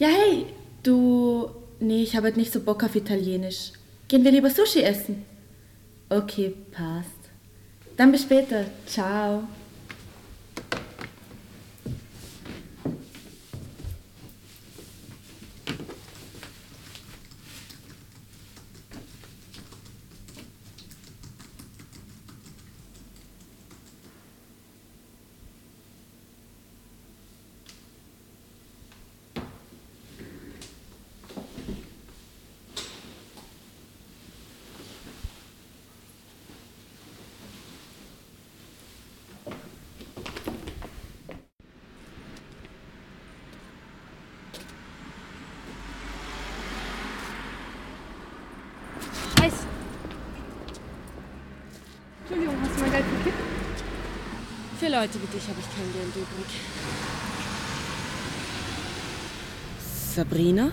Ja, hey, du. Nee, ich habe heute nicht so Bock auf Italienisch. Gehen wir lieber Sushi essen? Okay, passt. Dann bis später. Ciao. Entschuldigung, hast du mein Geld gekippt? Für Leute wie dich habe ich kein Geld übrig. Sabrina?